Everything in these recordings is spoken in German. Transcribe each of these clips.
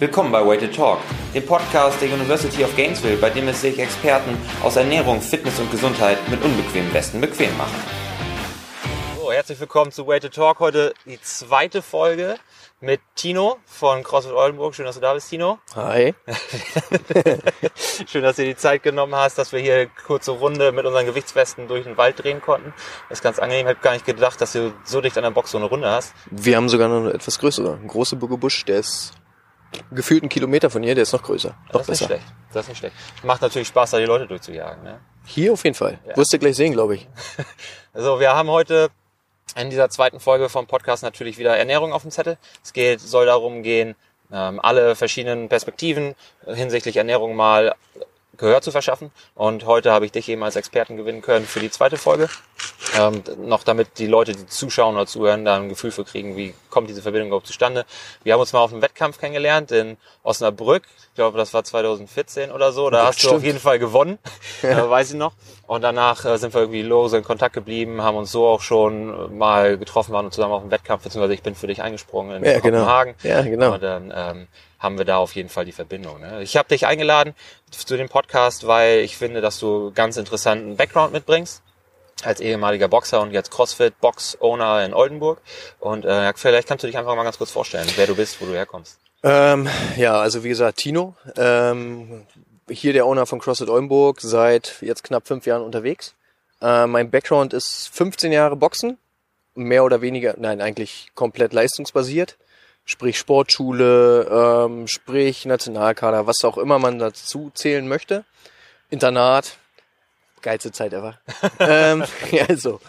Willkommen bei Way to Talk, dem Podcast der University of Gainesville, bei dem es sich Experten aus Ernährung, Fitness und Gesundheit mit unbequemen Westen bequem machen. So, herzlich willkommen zu Way to Talk. Heute die zweite Folge mit Tino von CrossFit Oldenburg. Schön, dass du da bist, Tino. Hi. Schön, dass du dir die Zeit genommen hast, dass wir hier eine kurze Runde mit unseren Gewichtswesten durch den Wald drehen konnten. Das ist ganz angenehm. Ich habe gar nicht gedacht, dass du so dicht an der Box so eine Runde hast. Wir haben sogar noch eine etwas größere. Ein großer Bugebusch, der ist gefühlt einen Kilometer von hier, der ist noch größer. Noch das ist nicht schlecht. Das ist nicht schlecht. Macht natürlich Spaß, da die Leute durchzujagen. Ne? Hier auf jeden Fall. Ja. Wirst du gleich sehen, glaube ich. Also wir haben heute in dieser zweiten Folge vom Podcast natürlich wieder Ernährung auf dem Zettel. Es geht, soll darum gehen, ähm, alle verschiedenen Perspektiven hinsichtlich Ernährung mal Gehör zu verschaffen. Und heute habe ich dich eben als Experten gewinnen können für die zweite Folge. Ähm, noch damit die Leute, die zuschauen oder zuhören, da ein Gefühl für kriegen, wie kommt diese Verbindung überhaupt zustande. Wir haben uns mal auf einem Wettkampf kennengelernt in Osnabrück. Ich glaube, das war 2014 oder so. Da das hast stimmt. du auf jeden Fall gewonnen, ja. äh, weiß ich noch. Und danach äh, sind wir irgendwie lose in Kontakt geblieben, haben uns so auch schon mal getroffen, waren zusammen auf dem Wettkampf, beziehungsweise ich bin für dich eingesprungen in ja, genau. Kopenhagen. Genau. Ja, genau. Und dann ähm, haben wir da auf jeden Fall die Verbindung. Ne? Ich habe dich eingeladen zu dem Podcast, weil ich finde, dass du ganz interessanten Background mitbringst als ehemaliger Boxer und jetzt CrossFit Box Owner in Oldenburg. Und äh, vielleicht kannst du dich einfach mal ganz kurz vorstellen, wer du bist, wo du herkommst. Ähm, ja, also wie gesagt, Tino. Ähm, hier der Owner von CrossFit Oldenburg, seit jetzt knapp fünf Jahren unterwegs. Äh, mein Background ist 15 Jahre Boxen, mehr oder weniger, nein, eigentlich komplett leistungsbasiert sprich Sportschule, ähm, sprich Nationalkader, was auch immer man dazu zählen möchte. Internat, geilste Zeit ever. ähm, ja, also,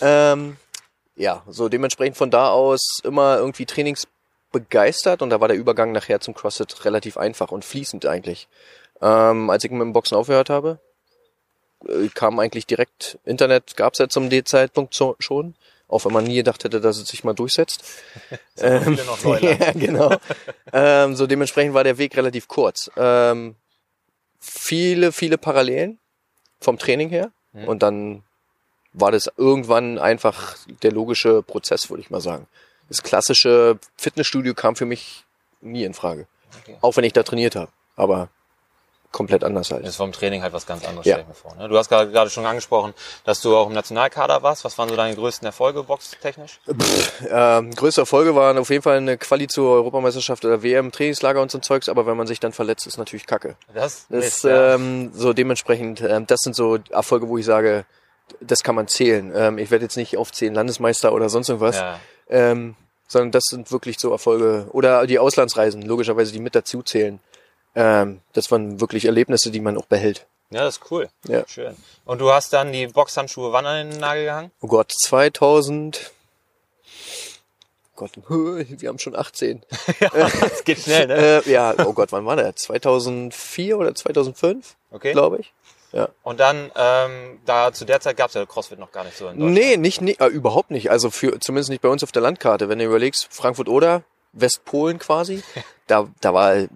ähm, ja, so dementsprechend von da aus immer irgendwie trainingsbegeistert und da war der Übergang nachher zum CrossFit relativ einfach und fließend eigentlich. Ähm, als ich mit dem Boxen aufgehört habe, äh, kam eigentlich direkt Internet, gab's ja zum D-Zeitpunkt schon auch wenn man nie gedacht hätte, dass es sich mal durchsetzt. ähm, ja, genau. ähm, so dementsprechend war der Weg relativ kurz. Ähm, viele, viele Parallelen vom Training her mhm. und dann war das irgendwann einfach der logische Prozess, würde ich mal sagen. Das klassische Fitnessstudio kam für mich nie in Frage. Okay. Auch wenn ich da trainiert habe. Aber komplett anders halt. Das ist vom Training halt was ganz anderes, ja. stell ich mir vor. Ne? Du hast gerade schon angesprochen, dass du auch im Nationalkader warst. Was waren so deine größten Erfolge boxtechnisch? ähm, größte Erfolge waren auf jeden Fall eine Quali zur Europameisterschaft oder WM, Trainingslager und so ein Zeugs, aber wenn man sich dann verletzt, ist natürlich Kacke. Das, das ist ähm, so dementsprechend, ähm, das sind so Erfolge, wo ich sage, das kann man zählen. Ähm, ich werde jetzt nicht aufzählen, Landesmeister oder sonst irgendwas. Ja. Ähm, sondern das sind wirklich so Erfolge. Oder die Auslandsreisen, logischerweise, die mit dazu zählen ähm, das waren wirklich Erlebnisse, die man auch behält. Ja, das ist cool. Ja. Schön. Und du hast dann die Boxhandschuhe wann an den Nagel gehangen? Oh Gott, 2000. Gott, wir haben schon 18. ja, das geht schnell, ne? Äh, ja, oh Gott, wann war der? 2004 oder 2005? Okay. Glaube ich. Ja. Und dann, ähm, da zu der Zeit gab es ja CrossFit noch gar nicht so in Deutschland. Nee, nicht, nicht äh, überhaupt nicht. Also für zumindest nicht bei uns auf der Landkarte. Wenn du überlegst, Frankfurt oder Westpolen quasi. Da, da war,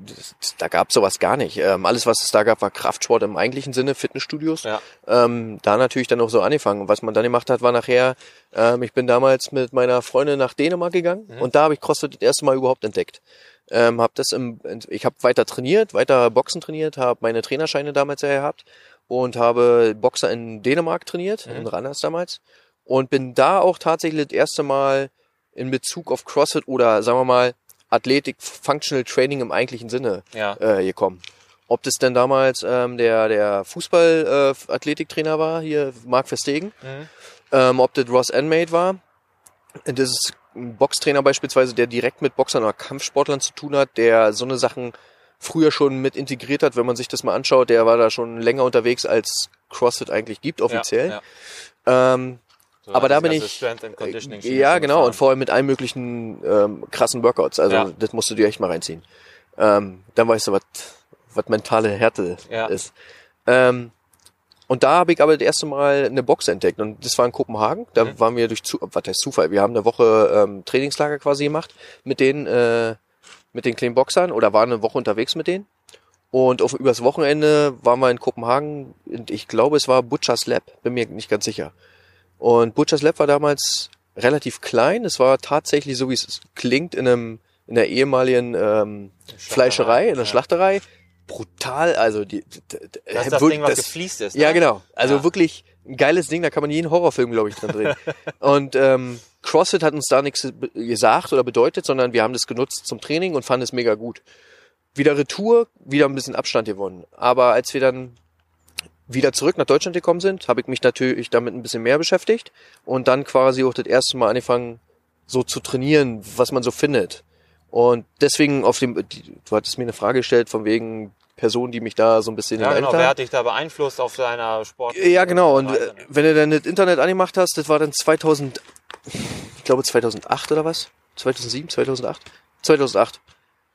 da gab sowas gar nicht. Ähm, alles, was es da gab, war Kraftsport im eigentlichen Sinne, Fitnessstudios. Ja. Ähm, da natürlich dann auch so angefangen. Und was man dann gemacht hat, war nachher, ähm, ich bin damals mit meiner Freundin nach Dänemark gegangen mhm. und da habe ich CrossFit das erste Mal überhaupt entdeckt. Ähm, hab das im, ich habe weiter trainiert, weiter Boxen trainiert, habe meine Trainerscheine damals ja gehabt und habe Boxer in Dänemark trainiert, mhm. in Randers damals und bin da auch tatsächlich das erste Mal in Bezug auf CrossFit oder sagen wir mal Athletik, Functional Training im eigentlichen Sinne ja. äh, gekommen. Ob das denn damals ähm, der, der Fußball-Athletiktrainer äh, war, hier Marc Verstegen, mhm. ähm, ob das Ross Enmade war. Das ist ein Boxtrainer beispielsweise, der direkt mit Boxern oder Kampfsportlern zu tun hat, der so eine Sachen früher schon mit integriert hat, wenn man sich das mal anschaut, der war da schon länger unterwegs, als CrossFit eigentlich gibt, offiziell. Ja, ja. Ähm, so, aber da bin ich. Ja, genau, und vor allem mit allen möglichen ähm, krassen Workouts. Also ja. das musst du dir echt mal reinziehen. Ähm, dann weißt du, was was mentale Härte ja. ist. Ähm, und da habe ich aber das erste Mal eine Box entdeckt und das war in Kopenhagen. Da mhm. waren wir durch zu, was heißt Zufall. Wir haben eine Woche ähm, Trainingslager quasi gemacht mit den äh, mit den kleinen Boxern oder waren eine Woche unterwegs mit denen. Und auf übers Wochenende waren wir in Kopenhagen. Und ich glaube, es war Butcher's Lab. Bin mir nicht ganz sicher. Und Butcher's Lab war damals relativ klein. Es war tatsächlich so, wie es klingt, in einem, in der ehemaligen ähm, Fleischerei, in der ja. Schlachterei. Brutal, also die, d- d- Das ist das Ding, was das- gefliest ist. Ja, ne? genau. Also Ja. wirklich ein geiles Ding, da kann man jeden Horrorfilm, glaube ich, drin drehen. und ähm, CrossFit hat uns da nichts gesagt oder bedeutet, sondern wir haben das genutzt zum Training und fanden es mega gut. Wieder Retour, wieder ein bisschen Abstand gewonnen. Aber als wir dann wieder zurück nach Deutschland gekommen sind, habe ich mich natürlich damit ein bisschen mehr beschäftigt und dann quasi auch das erste Mal angefangen, so zu trainieren, was man so findet. Und deswegen auf dem, du hattest mir eine Frage gestellt von wegen Personen, die mich da so ein bisschen Ja, genau. Wer hat dich da beeinflusst auf deiner Sport? ja, genau. Und Reise, ne? wenn du dann das Internet angemacht hast, das war dann 2000, ich glaube 2008 oder was? 2007, 2008? 2008.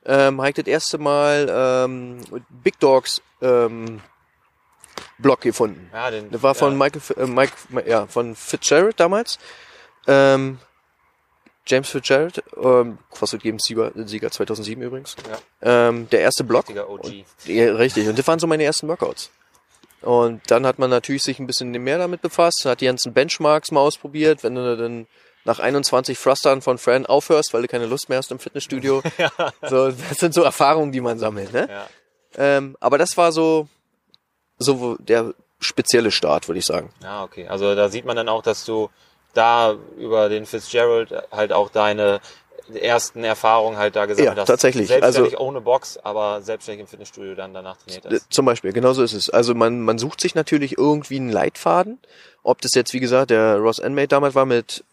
Ähm, habe ich das erste Mal ähm, Big Dogs ähm, Blog gefunden. Ja, den, Das war von ja, Michael, äh, Mike, ja, von Fitzgerald damals. Ähm, James Fitzgerald, ähm, CrossFit Games Sieger, Sieger 2007 übrigens. Ähm, der erste Blog. richtiger OG. Ja, richtig. Und das waren so meine ersten Workouts. Und dann hat man natürlich sich ein bisschen mehr damit befasst, hat die ganzen Benchmarks mal ausprobiert. Wenn du dann nach 21 Thrustern von Fran aufhörst, weil du keine Lust mehr hast im Fitnessstudio. so, das sind so Erfahrungen, die man sammelt. Ne? Ja. Ähm, aber das war so, so der spezielle Start, würde ich sagen. Ja, okay. Also da sieht man dann auch, dass du da über den Fitzgerald halt auch deine ersten Erfahrungen halt da gesammelt Ja, hast. tatsächlich. Selbstständig Also- ohne Box, aber selbstständig im Fitnessstudio dann danach trainiert hast. Zum Beispiel, genau so ist es. Also man, man sucht sich natürlich irgendwie einen Leitfaden. Ob das jetzt, wie gesagt, der Ross Enmate damals war mit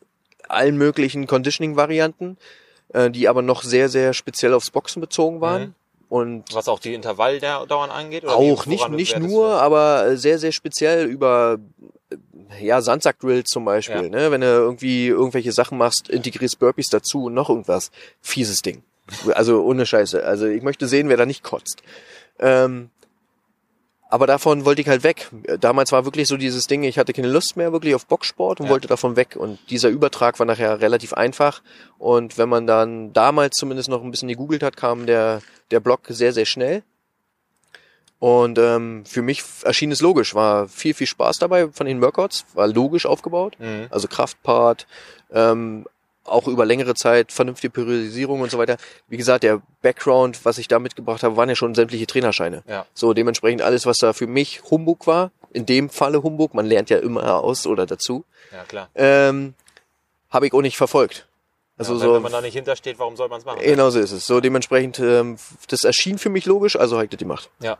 allen möglichen Conditioning-Varianten, äh, die aber noch sehr, sehr speziell aufs Boxen bezogen waren. Mhm. Und Was auch die Intervalldauern angeht? Oder auch nicht, nicht nur, aber sehr, sehr speziell über äh, ja, Sandsack-Drills zum Beispiel, Ja. ne? Wenn du irgendwie irgendwelche Sachen machst, integrierst Burpees dazu und noch irgendwas. Fieses Ding. Also ohne Scheiße. Also ich möchte sehen, wer da nicht kotzt. Ähm, aber davon wollte ich halt weg. Damals war wirklich so dieses Ding, ich hatte keine Lust mehr wirklich auf Boxsport und Ja. wollte davon weg. Und dieser Übertrag war nachher relativ einfach. Und wenn man dann damals zumindest noch ein bisschen gegoogelt hat, kam der, der Blog sehr, sehr schnell. Und ähm, für mich erschien es logisch, war viel, viel Spaß dabei von den Workouts, war logisch aufgebaut, Mhm. also Kraftpart, ähm, auch über längere Zeit vernünftige Periodisierung und so weiter. Wie gesagt, der Background, was ich da mitgebracht habe, waren ja schon sämtliche Trainerscheine. Ja. So dementsprechend alles, was da für mich Humbug war, in dem Falle Humbug, man lernt ja immer aus oder dazu, Ja, klar. ähm, habe ich auch nicht verfolgt. Also ja, wenn, so, wenn man da nicht hintersteht, warum soll man es machen? genau so ist es. So dementsprechend, ähm, das erschien für mich logisch, also habe ich das gemacht. Ja.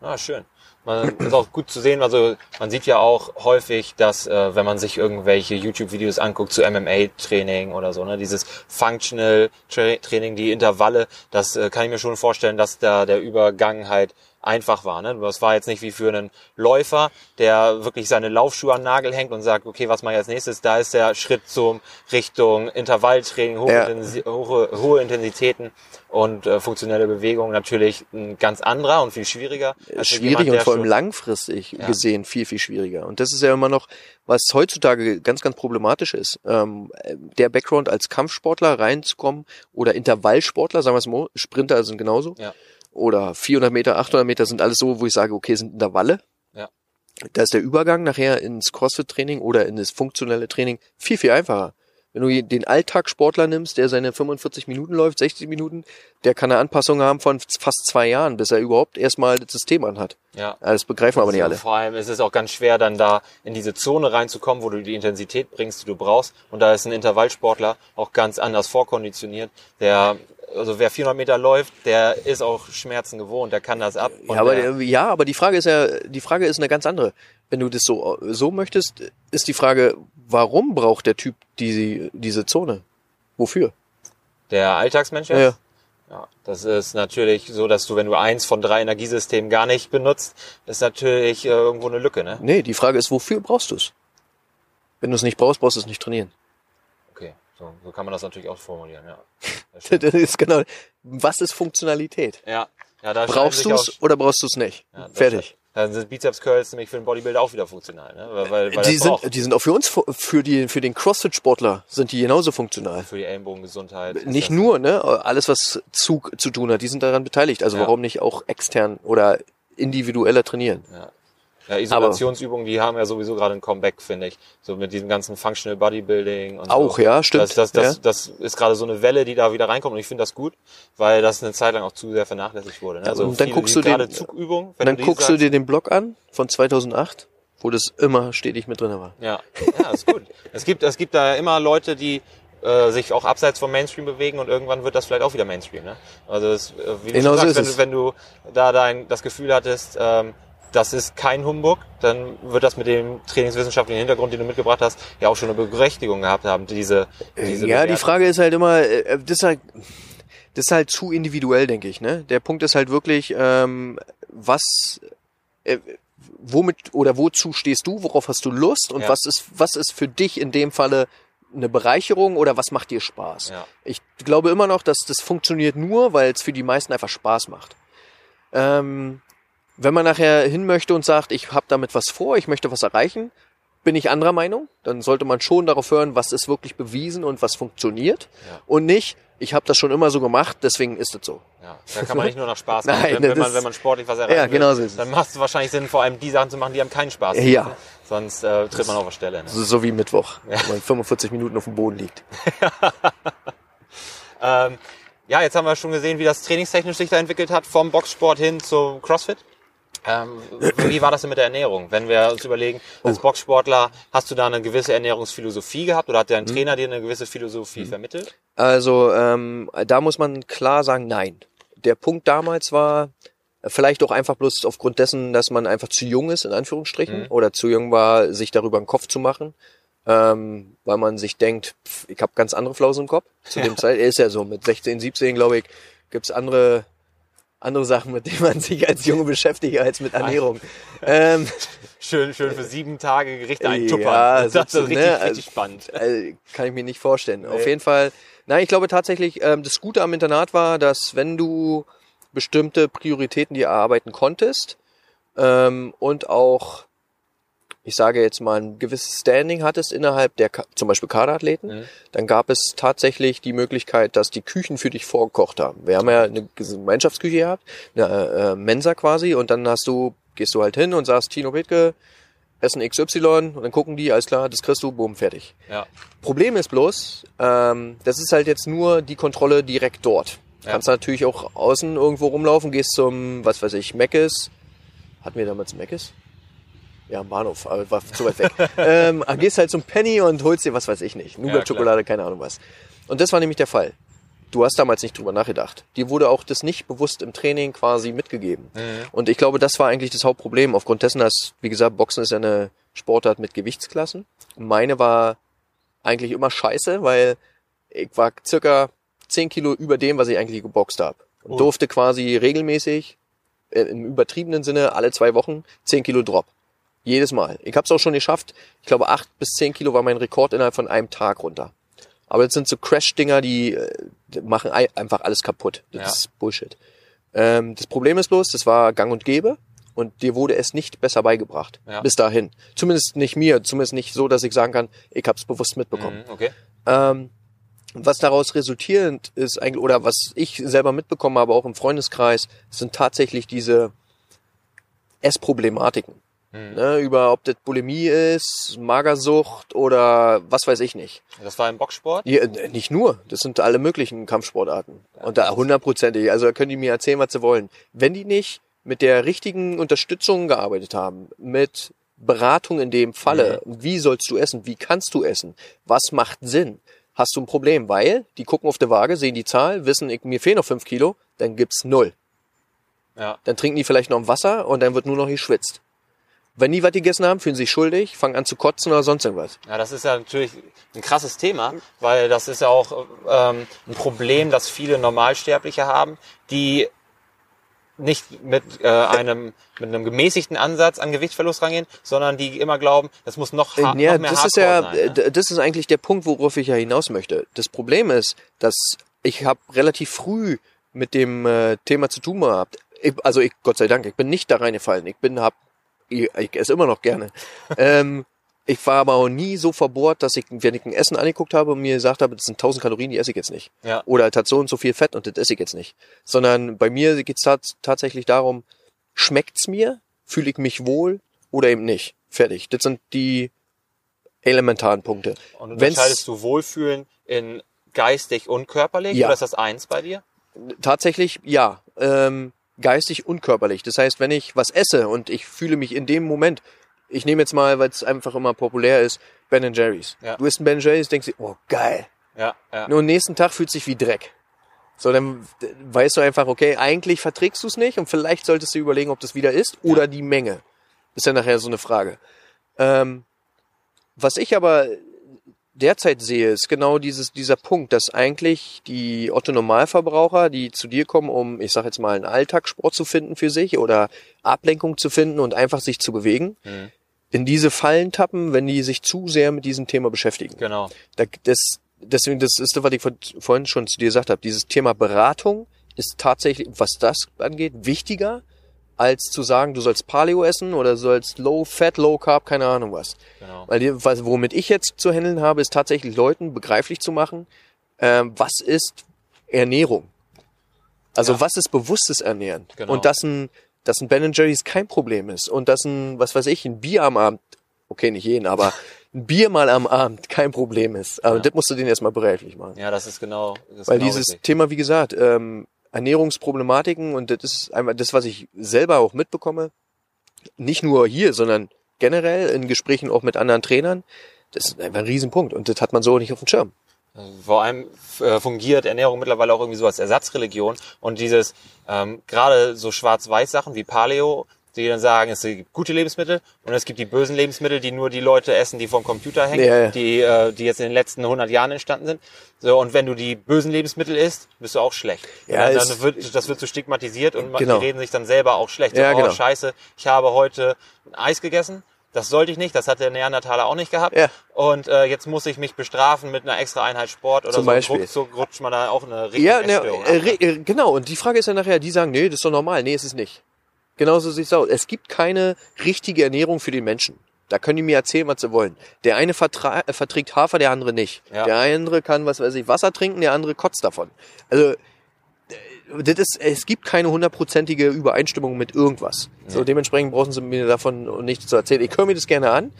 Ah, schön. Man ist auch gut zu sehen, also man sieht ja auch häufig, dass äh, wenn man sich irgendwelche YouTube-Videos anguckt zu MMA-Training oder so, ne, dieses Functional Tra Training, die Intervalle, das äh, kann ich mir schon vorstellen, dass da der Übergang halt einfach war. Ne? Das war jetzt nicht wie für einen Läufer, der wirklich seine Laufschuhe an den Nagel hängt und sagt, okay, was mache ich als nächstes? Da ist der Schritt zum Richtung Intervalltraining, hohe, Ja. Intensi hohe, hohe Intensitäten und äh, funktionelle Bewegung natürlich ein ganz anderer und viel schwieriger. für schwierig jemand, und vor allem langfristig Ja. gesehen viel, viel schwieriger. Und das ist ja immer noch, was heutzutage ganz, ganz problematisch ist. Ähm, der Background als Kampfsportler reinzukommen oder Intervallsportler, sagen wir es mal, Sprinter sind genauso. Ja. Oder 400 Meter, 800 Meter sind alles so, wo ich sage, okay, sind Intervalle. Ja. Da ist der Übergang nachher ins CrossFit-Training oder in das funktionelle Training viel, viel einfacher. Wenn du den Alltagssportler nimmst, der seine 45 Minuten läuft, 60 Minuten, der kann eine Anpassung haben von fast zwei Jahren, bis er überhaupt erstmal das System anhat. Ja. Das begreifen aber nicht Also alle. Vor allem ist es auch ganz schwer, dann da in diese Zone reinzukommen, wo du die Intensität bringst, die du brauchst. Und da ist ein Intervallsportler auch ganz anders vorkonditioniert. Der, also wer 400 Meter läuft, der ist auch Schmerzen gewohnt, der kann das ab. Ja aber, ja, aber die Frage ist ja, die Frage ist eine ganz andere. Wenn du das so, so möchtest, ist die Frage, warum braucht der Typ diese, diese Zone? Wofür? der Alltagsmensch Ja, jetzt? ja. Ja, das ist natürlich so, dass du, wenn du eins von drei Energiesystemen gar nicht benutzt, ist natürlich äh, irgendwo eine Lücke, ne? Nee, die Frage ist, wofür brauchst du es? Wenn du es nicht brauchst, brauchst du es nicht trainieren. Okay, so, so kann man das natürlich auch formulieren, ja. Das. Das ist genau. Was ist Funktionalität? ja, ja da Brauchst du es oder brauchst du es nicht? Ja, Fertig. Dann sind Bizeps Curls nämlich für den Bodybuilder auch wieder funktional, ne? Weil, weil, weil Die braucht sind, die sind auch für uns, für die, für den CrossFit-Sportler sind die genauso funktional. für die Ellenbogengesundheit. Nicht nur, ne? Alles, was Zug zu tun hat, die sind daran beteiligt. Also Ja. warum nicht auch extern oder individueller trainieren? Ja. Ja, Isolationsübungen, die haben ja sowieso gerade ein Comeback, finde ich. So mit diesem ganzen Functional Bodybuilding und Auch, so. ja, stimmt. Das, das, das, Ja. das ist gerade so eine Welle, die da wieder reinkommt und ich finde das gut, weil das eine Zeit lang auch zu sehr vernachlässigt wurde. Ne? Also und dann viele, guckst du den- Und dann du guckst du sagst, dir den Blog an von 2008, wo das immer stetig mit drin war. Ja, ja, ist gut. es gibt, es gibt da immer Leute, die äh, sich auch abseits vom Mainstream bewegen und irgendwann wird das vielleicht auch wieder Mainstream. Ne? Also es, äh, wie du Genau so sagst, ist wenn, du, wenn du da dein, das Gefühl hattest, ähm, das ist kein Humbug, dann wird das mit dem trainingswissenschaftlichen Hintergrund, den du mitgebracht hast, ja auch schon eine Berechtigung gehabt haben, diese, diese ja, die. Frage ist halt immer, äh, das ist halt, das ist halt zu individuell, denke ich. Ne? Der Punkt ist halt wirklich, ähm, was, äh, womit oder wozu stehst du, worauf hast du Lust und Ja. was ist, was ist für dich in dem Falle eine Bereicherung oder was macht dir Spaß? Ja. Ich glaube immer noch, dass das funktioniert nur, weil es für die meisten einfach Spaß macht. Ähm, wenn man nachher hin möchte und sagt, ich habe damit was vor, ich möchte was erreichen, bin ich anderer Meinung. Dann sollte man schon darauf hören, was ist wirklich bewiesen und was funktioniert. Ja. Und nicht, ich habe das schon immer so gemacht, deswegen ist es so. Ja, da kann man nicht nur nach Spaß machen. Nein, wenn, wenn, man, wenn man sportlich was erreichen Ja, will, genau so dann macht es wahrscheinlich Sinn, vor allem die Sachen zu machen, die einem keinen Spaß Ja. machen. Sonst äh, tritt man auf der Stelle. Ne? So, so wie Mittwoch, wenn man 45 Minuten auf dem Boden liegt. Ähm, ja, jetzt haben wir schon gesehen, wie das trainingstechnisch sich da entwickelt hat, vom Boxsport hin zum CrossFit. Ähm, wie war das denn mit der Ernährung? Wenn wir uns überlegen, Oh. als Boxsportler, hast du da eine gewisse Ernährungsphilosophie gehabt oder hat dein Trainer dir eine gewisse Philosophie vermittelt? Also ähm, da muss man klar sagen, nein. Der Punkt damals war äh, vielleicht auch einfach bloß aufgrund dessen, dass man einfach zu jung ist, in Anführungsstrichen, Mhm. oder zu jung war, sich darüber einen Kopf zu machen, ähm, weil man sich denkt, pff, ich habe ganz andere Flausen im Kopf. Zu dem Zeit ist ja so, mit 16, 17, glaube ich, gibt's andere andere Sachen, mit denen man sich als Junge beschäftigt, als mit Ernährung. ähm, Schön, schön für sieben Tage Gerichte eintuppern. Ja, das ist so, richtig, ne, richtig spannend. äh, kann ich mir nicht vorstellen. Auf jeden Fall. Nein, ich glaube tatsächlich, ähm, das Gute am Internat war, dass wenn du bestimmte Prioritäten dir erarbeiten konntest ähm, und auch, ich sage jetzt mal, ein gewisses Standing hattest innerhalb der, zum Beispiel Kaderathleten, Mhm. dann gab es tatsächlich die Möglichkeit, dass die Küchen für dich vorgekocht haben. Wir haben ja eine Gemeinschaftsküche gehabt, eine äh, Mensa quasi, und dann hast du, gehst du halt hin und sagst, Tino Petke, Essen XY, und dann gucken die, alles klar, das kriegst du, boom, fertig. Ja. Problem ist bloß, ähm, das ist halt jetzt nur die Kontrolle direkt dort. Du Ja. kannst natürlich auch außen irgendwo rumlaufen, gehst zum, was weiß ich, Meckes. Hatten wir damals Meckes? Ja, am Bahnhof, aber war zu weit weg. ähm, gehst halt zum Penny und holst dir, was weiß ich nicht, Nougat-Schokolade, keine Ahnung was. Und das war nämlich der Fall. Du hast damals nicht drüber nachgedacht. Dir wurde auch das nicht bewusst im Training quasi mitgegeben. Mhm. Und ich glaube, das war eigentlich das Hauptproblem. Aufgrund dessen, dass, wie gesagt, Boxen ist ja eine Sportart mit Gewichtsklassen. Meine war eigentlich immer scheiße, weil ich war circa 10 Kilo über dem, was ich eigentlich geboxt habe. Und Oh. durfte quasi regelmäßig, äh, im übertriebenen Sinne, alle zwei Wochen 10 Kilo Drop. Jedes Mal. Ich habe es auch schon geschafft. Ich glaube, 8 bis 10 Kilo war mein Rekord innerhalb von einem Tag runter. Aber das sind so Crash-Dinger, die, äh, die machen ei- einfach alles kaputt. Das Ja. ist Bullshit. Ähm, das Problem ist bloß, das war gang und gäbe und dir wurde es nicht besser beigebracht. Ja. Bis dahin. Zumindest nicht mir. Zumindest nicht so, dass ich sagen kann, ich habe es bewusst mitbekommen. Mhm, okay. Ähm, was daraus resultierend ist eigentlich, oder was ich selber mitbekommen habe, auch im Freundeskreis, sind tatsächlich diese Essproblematiken. Mhm. Ne, über ob das Bulimie ist, Magersucht oder was weiß ich nicht. Das war im Boxsport? Ja, nicht nur, das sind alle möglichen Kampfsportarten. Und da hundertprozentig, also da können die mir erzählen, was sie wollen. Wenn die nicht mit der richtigen Unterstützung gearbeitet haben, mit Beratung in dem Falle, wie sollst du essen, wie kannst du essen, was macht Sinn, hast du ein Problem, weil die gucken auf der Waage, sehen die Zahl, wissen, ich, mir fehlen noch fünf Kilo, dann gibt's null. Ja. Dann trinken die vielleicht noch ein Wasser und dann wird nur noch geschwitzt. Wenn die was gegessen haben, fühlen sie sich schuldig, fangen an zu kotzen oder sonst irgendwas. Ja, das ist ja natürlich ein krasses Thema, weil das ist ja auch ähm, ein Problem, das viele Normalsterbliche haben, die nicht mit äh, einem mit einem gemäßigten Ansatz an Gewichtsverlust rangehen, sondern die immer glauben, das muss noch, ha Ja, noch mehr das ist ja, sein. Ne? das ist eigentlich der Punkt, worauf ich ja hinaus möchte. Das Problem ist, dass ich habe relativ früh mit dem äh, Thema zu tun gehabt. Ich, also ich, Gott sei Dank, ich bin nicht da reingefallen. Ich bin, hab, ich, ich esse immer noch gerne. ähm, ich war aber auch nie so verbohrt, dass ich, wenn ich ein Essen angeguckt habe und mir gesagt habe, das sind 1000 Kalorien, die esse ich jetzt nicht. Ja. Oder es hat so und so viel Fett und das esse ich jetzt nicht. Sondern bei mir geht's tats tatsächlich darum, schmeckt's mir? Fühle ich mich wohl? oder eben nicht. Fertig. Das sind die elementaren Punkte. Und Wenn's- unterscheidest du Wohlfühlen in geistig und körperlich? Ja. Oder ist das eins bei dir? Tatsächlich, ja. Ähm, geistig und körperlich. Das heißt, wenn ich was esse und ich fühle mich in dem Moment, ich nehme jetzt mal, weil es einfach immer populär ist, Ben Jerry's. Ja. Du isst ein Ben Jerry's, denkst dir, oh geil. Ja, ja. Nur am nächsten Tag fühlt sich wie Dreck. So, dann weißt du einfach, okay, eigentlich verträgst du es nicht und vielleicht solltest du überlegen, ob das wieder ist oder die Menge. Ist ja nachher so eine Frage. Ähm, was ich aber derzeit sehe, ist genau dieses, dieser Punkt, dass eigentlich die Otto-Normalverbraucher, die zu dir kommen, um, ich sag jetzt mal, einen Alltagssport zu finden für sich oder Ablenkung zu finden und einfach sich zu bewegen, Mhm. in diese Fallen tappen, wenn die sich zu sehr mit diesem Thema beschäftigen. Genau. Da, das, deswegen, das ist das, was ich vor- vorhin schon zu dir gesagt habe. Dieses Thema Beratung ist tatsächlich, was das angeht, wichtiger, als zu sagen, du sollst Paleo essen oder du sollst Low Fat, Low Carb, keine Ahnung was. Genau. Weil was, womit ich jetzt zu handeln habe, ist tatsächlich Leuten begreiflich zu machen, ähm, was ist Ernährung? Also Ja. was ist bewusstes Ernähren? Genau. Und dass ein, dass ein Ben Jerry's kein Problem ist und dass ein, was weiß ich, ein Bier am Abend, okay, nicht jeden, aber ein Bier mal am Abend kein Problem ist. Aber Ja. das musst du denen erstmal begreiflich machen. Ja, das ist genau. Das Weil genau dieses richtig. Thema, wie gesagt, ähm, Ernährungsproblematiken und das ist einmal das, was ich selber auch mitbekomme, nicht nur hier, sondern generell in Gesprächen auch mit anderen Trainern, das ist einfach ein Riesenpunkt und das hat man so nicht auf dem Schirm. Vor allem äh, fungiert Ernährung mittlerweile auch irgendwie so als Ersatzreligion und dieses ähm, gerade so Schwarz-Weiß-Sachen wie Paleo, die dann sagen, es gibt gute Lebensmittel und es gibt die bösen Lebensmittel, die nur die Leute essen, die vom Computer hängen, Ja, ja. die äh, die jetzt in den letzten 100 Jahren entstanden sind. So und wenn du die bösen Lebensmittel isst, bist du auch schlecht. Ja, dann, dann wird das wird so stigmatisiert und Genau. die reden sich dann selber auch schlecht. So, Ja, oh, genau. Scheiße, ich habe heute ein Eis gegessen. Das sollte ich nicht, das hat der Neandertaler auch nicht gehabt. Ja. Und äh, jetzt muss ich mich bestrafen mit einer extra Einheit Sport oder Zum so. Beispiel. Ruckzuck rutscht man da auch in eine Richtung Ja, ne, äh, ab, ne? äh, genau. Und die Frage ist ja nachher, die sagen, nee, das ist doch normal. Nee, ist es nicht. Genauso sieht's aus. Es gibt keine richtige Ernährung für den Menschen. Da können die mir erzählen, was sie wollen. Der eine vertra äh, verträgt Hafer, der andere nicht. Ja. Der andere kann, was weiß ich, Wasser trinken, der andere kotzt davon. Also, äh, das ist, es gibt keine hundertprozentige Übereinstimmung mit irgendwas. So, dementsprechend brauchen sie mir davon nichts zu erzählen. Ich höre mir das gerne an.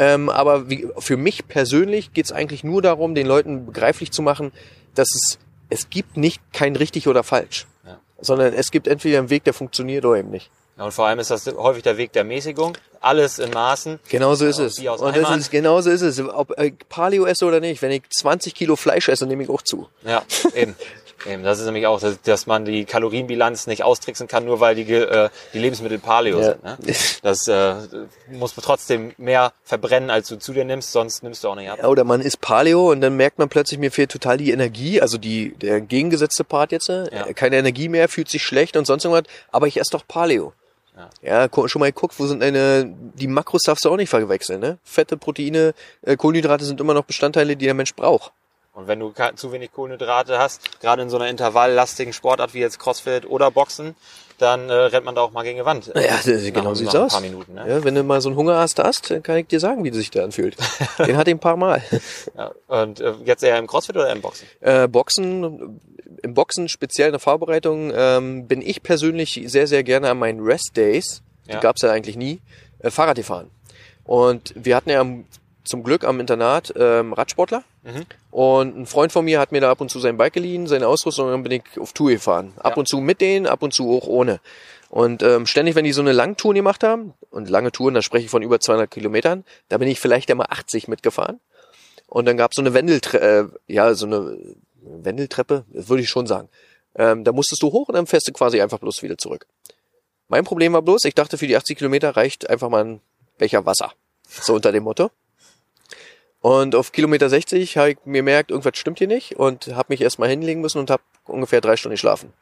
Ähm, aber wie, für mich persönlich geht's eigentlich nur darum, den Leuten begreiflich zu machen, dass es, es gibt nicht kein richtig oder falsch. Ja. Sondern es gibt entweder einen Weg, der funktioniert oder eben nicht. Ja, und vor allem ist das häufig der Weg der Mäßigung. Alles in Maßen. Genau so ist es. Und das ist, genau so ist es. Ob ich Paleo esse oder nicht, wenn ich 20 Kilo Fleisch esse, nehme ich auch zu. Ja, eben. Eben, das ist nämlich auch, dass, dass man die Kalorienbilanz nicht austricksen kann, nur weil die, äh, die Lebensmittel Paleo Ja. sind. Ne? Das äh, muss man trotzdem mehr verbrennen, als du zu dir nimmst, sonst nimmst du auch nicht ab. Ja, oder man isst Paleo und dann merkt man plötzlich, mir fehlt total die Energie, also die, der entgegengesetzte Part jetzt, äh, Ja. keine Energie mehr, fühlt sich schlecht und sonst irgendwas, aber ich esse doch Paleo. Ja. Schon mal geguckt, wo sind deine, die Makros darfst du auch nicht verwechseln, ne? Fette, Proteine, äh, Kohlenhydrate sind immer noch Bestandteile, die der Mensch braucht. Und wenn du zu wenig Kohlenhydrate hast, gerade in so einer intervalllastigen Sportart wie jetzt Crossfit oder Boxen, dann äh, rennt man da auch mal gegen die Wand. Ja, das, genau sieht's aus. paar Minuten, ne? Ja, wenn du mal so einen Hungerast hast, dann kann ich dir sagen, wie sich da anfühlt. Den hatte ich ein paar Mal. Ja. Und äh, jetzt eher im Crossfit oder im Boxen? Äh, Boxen, im Boxen speziell in der Vorbereitung ähm, bin ich persönlich sehr, sehr gerne an meinen Rest Days, die Ja. gab's ja eigentlich nie, äh, Fahrrad gefahren. Und wir hatten ja am, zum Glück am Internat ähm, Radsportler. Mhm. Und ein Freund von mir hat mir da ab und zu sein Bike geliehen, seine Ausrüstung, und dann bin ich auf Tour gefahren. Ab Ja. und zu mit denen, ab und zu auch ohne. Und ähm, ständig, wenn die so eine Langtour gemacht haben, und lange Touren, da spreche ich von über 200 Kilometern, da bin ich vielleicht einmal 80 mitgefahren. Und dann gab's so eine Wendeltreppe, äh, ja, so eine Wendeltreppe, das würde ich schon sagen. Ähm, da musstest du hoch und dann fährst du quasi einfach bloß wieder zurück. Mein Problem war bloß, ich dachte, für die 80 Kilometer reicht einfach mal ein Becher Wasser. So unter dem Motto. Und auf Kilometer 60 habe ich mir gemerkt, irgendwas stimmt hier nicht und habe mich erstmal hinlegen müssen und habe ungefähr drei Stunden geschlafen.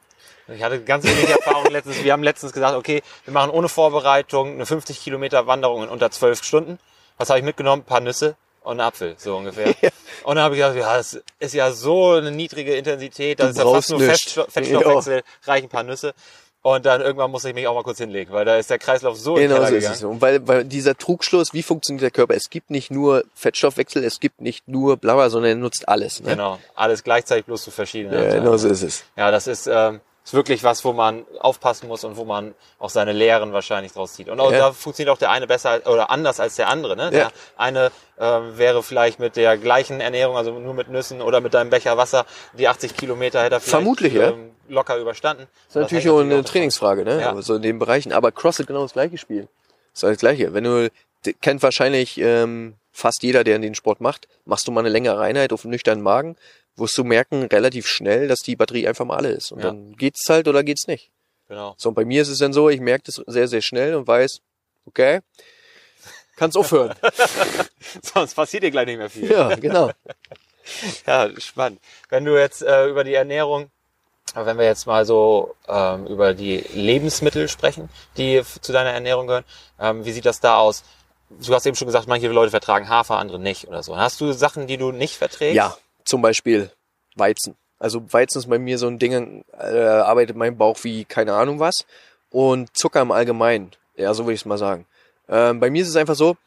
Ich hatte ganz ähnliche Erfahrungen letztens. Wir haben letztens gesagt, okay, wir machen ohne Vorbereitung eine 50 Kilometer Wanderung in unter 12 Stunden. Was habe ich mitgenommen? Ein paar Nüsse und einen Apfel, so ungefähr. Ja. Und dann habe ich gedacht, ja, das ist ja so eine niedrige Intensität, das Du ist ja fast nur Fettstoffwechsel, reichen ein paar Nüsse. Und dann irgendwann muss ich mich auch mal kurz hinlegen, weil da ist der Kreislauf so in den Genau so ist es. Und weil, weil dieser Trugschluss, wie funktioniert der Körper? Es gibt nicht nur Fettstoffwechsel, es gibt nicht nur Blauer, sondern er nutzt alles. Ne? Genau, alles gleichzeitig bloß zu verschiedenen. Ja, genau so ist es. Ja, das ist, ähm, ist wirklich was, wo man aufpassen muss und wo man auch seine Lehren wahrscheinlich draus zieht. Und auch, Ja. da funktioniert auch der eine besser oder anders als der andere. Ne? Der Ja. eine ähm, wäre vielleicht mit der gleichen Ernährung, also nur mit Nüssen oder mit deinem Becher Wasser, die 80 Kilometer hätte er vielleicht Vermutlich, ja. ähm, locker überstanden. Das ist natürlich hängt auch eine. Trainingsfrage, ne? Ja. Aber So in den Bereichen. Aber CrossFit genau das gleiche Spiel. Das ist das gleiche. Wenn du, kennt wahrscheinlich ähm, fast jeder, der den Sport macht, machst du mal eine längere Einheit auf nüchternen Magen, wirst du merken relativ schnell, dass die Batterie einfach mal alle ist. Und Ja. dann geht's halt oder geht's nicht. Genau. So, und bei mir ist es dann so, ich merke das sehr, sehr schnell und weiß, okay, kann's aufhören. Sonst passiert dir gleich nicht mehr viel. ja, genau. Ja, spannend. Wenn du jetzt äh, über die Ernährung, äh, wenn wir jetzt mal so ähm, über die Lebensmittel sprechen, die zu deiner Ernährung gehören, ähm, wie sieht das da aus? Du hast eben schon gesagt, manche Leute vertragen Hafer, andere nicht oder so. Hast du Sachen, die du nicht verträgst? Ja, zum Beispiel Weizen. Also Weizen ist bei mir so ein Ding, äh, arbeitet mein Bauch wie keine Ahnung was. Und Zucker im Allgemeinen. Ja, so würde ich es mal sagen. Ähm, bei mir ist es einfach so,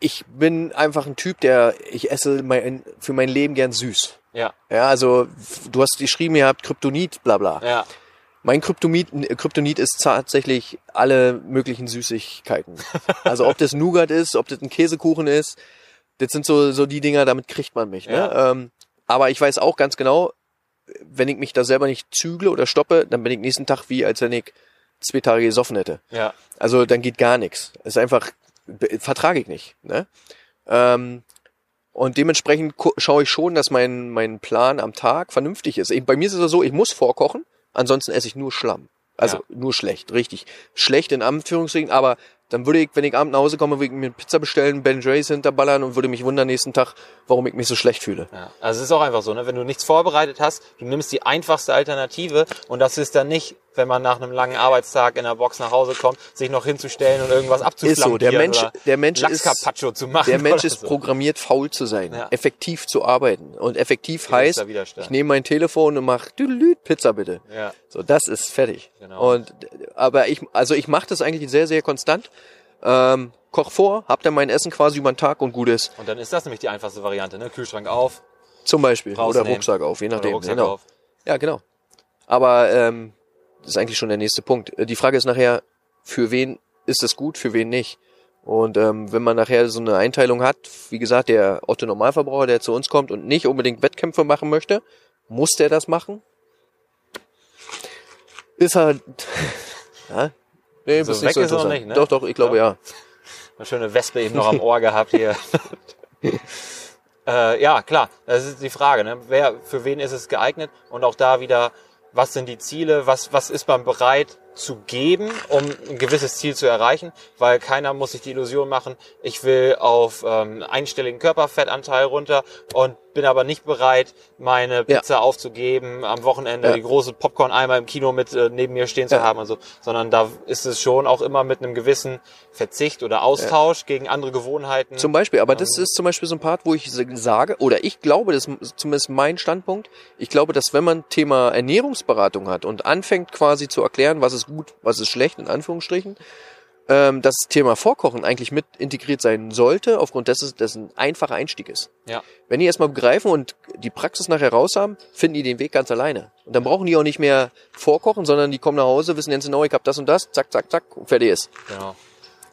ich bin einfach ein Typ, der, ich esse mein, für mein Leben gern süß. Ja, Ja, also du hast geschrieben, ihr habt Kryptonit, bla bla. ja, Mein Kryptonit, Kryptonit ist tatsächlich alle möglichen Süßigkeiten. Also ob das Nougat ist, ob das ein Käsekuchen ist, das sind so, so die Dinger, damit kriegt man mich. Ne? Ja. Ähm, aber ich weiß auch ganz genau, wenn ich mich da selber nicht zügle oder stoppe, dann bin ich nächsten Tag wie, als wenn ich zwei Tage gesoffen hätte. ja. Also dann geht gar nichts. Es ist einfach, vertrage ich nicht. Ne? Ähm, und dementsprechend schaue ich schon, dass mein, mein Plan am Tag vernünftig ist. Ich, bei mir ist es so, ich muss vorkochen, ansonsten esse ich nur Schlamm. Also Ja. nur schlecht, richtig. Schlecht in Anführungsstrichen, aber dann würde ich, wenn ich abends nach Hause komme, würde ich mir eine Pizza bestellen, Ben Jerry's hinterballern und würde mich wundern nächsten Tag, warum ich mich so schlecht fühle. Ja, also es ist auch einfach so, ne? wenn du nichts vorbereitet hast, du nimmst die einfachste Alternative und das ist dann nicht, wenn man nach einem langen Arbeitstag in der Box nach Hause kommt, sich noch hinzustellen und irgendwas abzuflammen. Ist so, der Mensch, der Mensch ist, zu machen. der Mensch ist so. programmiert, faul zu sein, Ja. effektiv zu arbeiten. Und effektiv Geringster heißt, ich nehme mein Telefon und mache Pizza bitte. Ja, So, das ist fertig. Genau. Und aber ich, also ich mache das eigentlich sehr, sehr konstant. Ähm, koch vor, hab dann mein Essen quasi über den Tag und gut ist. und dann ist das nämlich die einfachste Variante, ne? Kühlschrank auf Zum Beispiel. Oder. Rucksack auf, je nachdem. Genau. auf. Ja, genau. Aber ähm, das ist eigentlich schon der nächste Punkt. Äh, Die Frage ist nachher, für wen ist es gut, für wen nicht? Und ähm, wenn man nachher so eine Einteilung hat, wie gesagt, der Otto Normalverbraucher, der zu uns kommt und nicht unbedingt Wettkämpfe machen möchte, muss der das machen? Ist halt. ja? Nee, So bist weg nicht so ist noch nicht, ne? Doch, doch, ich glaube ja. Eine schöne Wespe eben noch am Ohr gehabt hier. äh, ja, klar, das ist die Frage. Ne? Wer, für wen ist es geeignet? Und auch da wieder, was sind die Ziele? Was, was ist man bereit zu geben, um ein gewisses Ziel zu erreichen? Weil keiner muss sich die Illusion machen, ich will auf ähm, einstelligen Körperfettanteil runter und bin aber nicht bereit, meine Ja. Pizza aufzugeben, am Wochenende Ja. die große Popcorn-Eimer im Kino mit äh, neben mir stehen zu Ja. haben und so, sondern da ist es schon auch immer mit einem gewissen Verzicht oder Austausch gegen andere Gewohnheiten. Zum Beispiel, aber das ist zum Beispiel so ein Part, wo ich sage, oder ich glaube, das ist zumindest mein Standpunkt, ich glaube, dass wenn man Thema Ernährungsberatung hat und anfängt quasi zu erklären, was ist gut, was ist schlecht, in Anführungsstrichen, ähm, das Thema Vorkochen eigentlich mit integriert sein sollte, aufgrund dessen, dass es ein einfacher Einstieg ist. ja, Wenn die erstmal begreifen und die Praxis nachher raus haben, finden die den Weg ganz alleine. Und dann brauchen die auch nicht mehr vorkochen, sondern die kommen nach Hause, wissen ganz genau, ich hab das und das, zack, zack, zack, und fertig ist. genau.